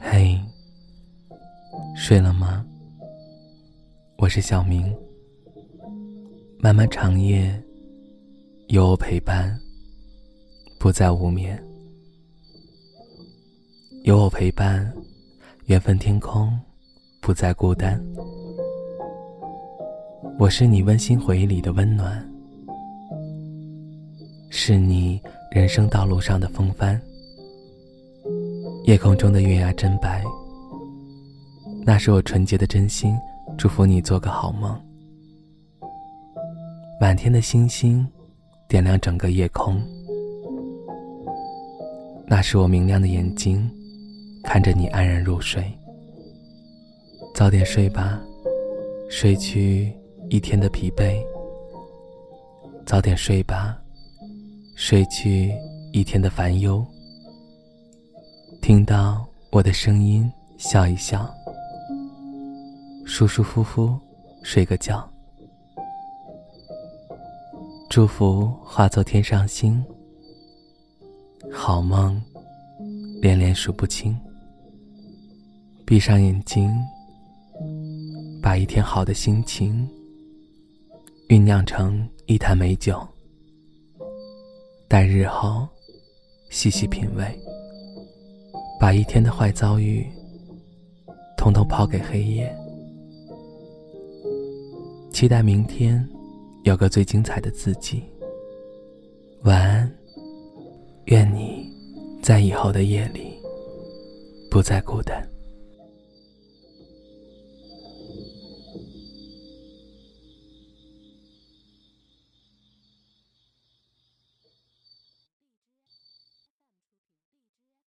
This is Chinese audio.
嘿，睡了吗？我是小明。漫漫长夜，有我陪伴，不再无眠；有我陪伴，缘分天空，不再孤单。我是你温馨回忆里的温暖，是你人生道路上的风帆。夜空中的月牙真白，那是我纯洁的真心，祝福你做个好梦。满天的星星，点亮整个夜空。那是我明亮的眼睛，看着你安然入睡。早点睡吧，睡去一天的疲惫。早点睡吧，睡去一天的烦忧。听到我的声音，笑一笑，舒舒服服睡个觉。祝福化作天上星，好梦连连数不清。闭上眼睛，把一天好的心情酝酿成一坛美酒，待日后细细品味。把一天的坏遭遇，统统抛给黑夜，期待明天。有个最精彩的自己。晚安，愿你在以后的夜里不再孤单。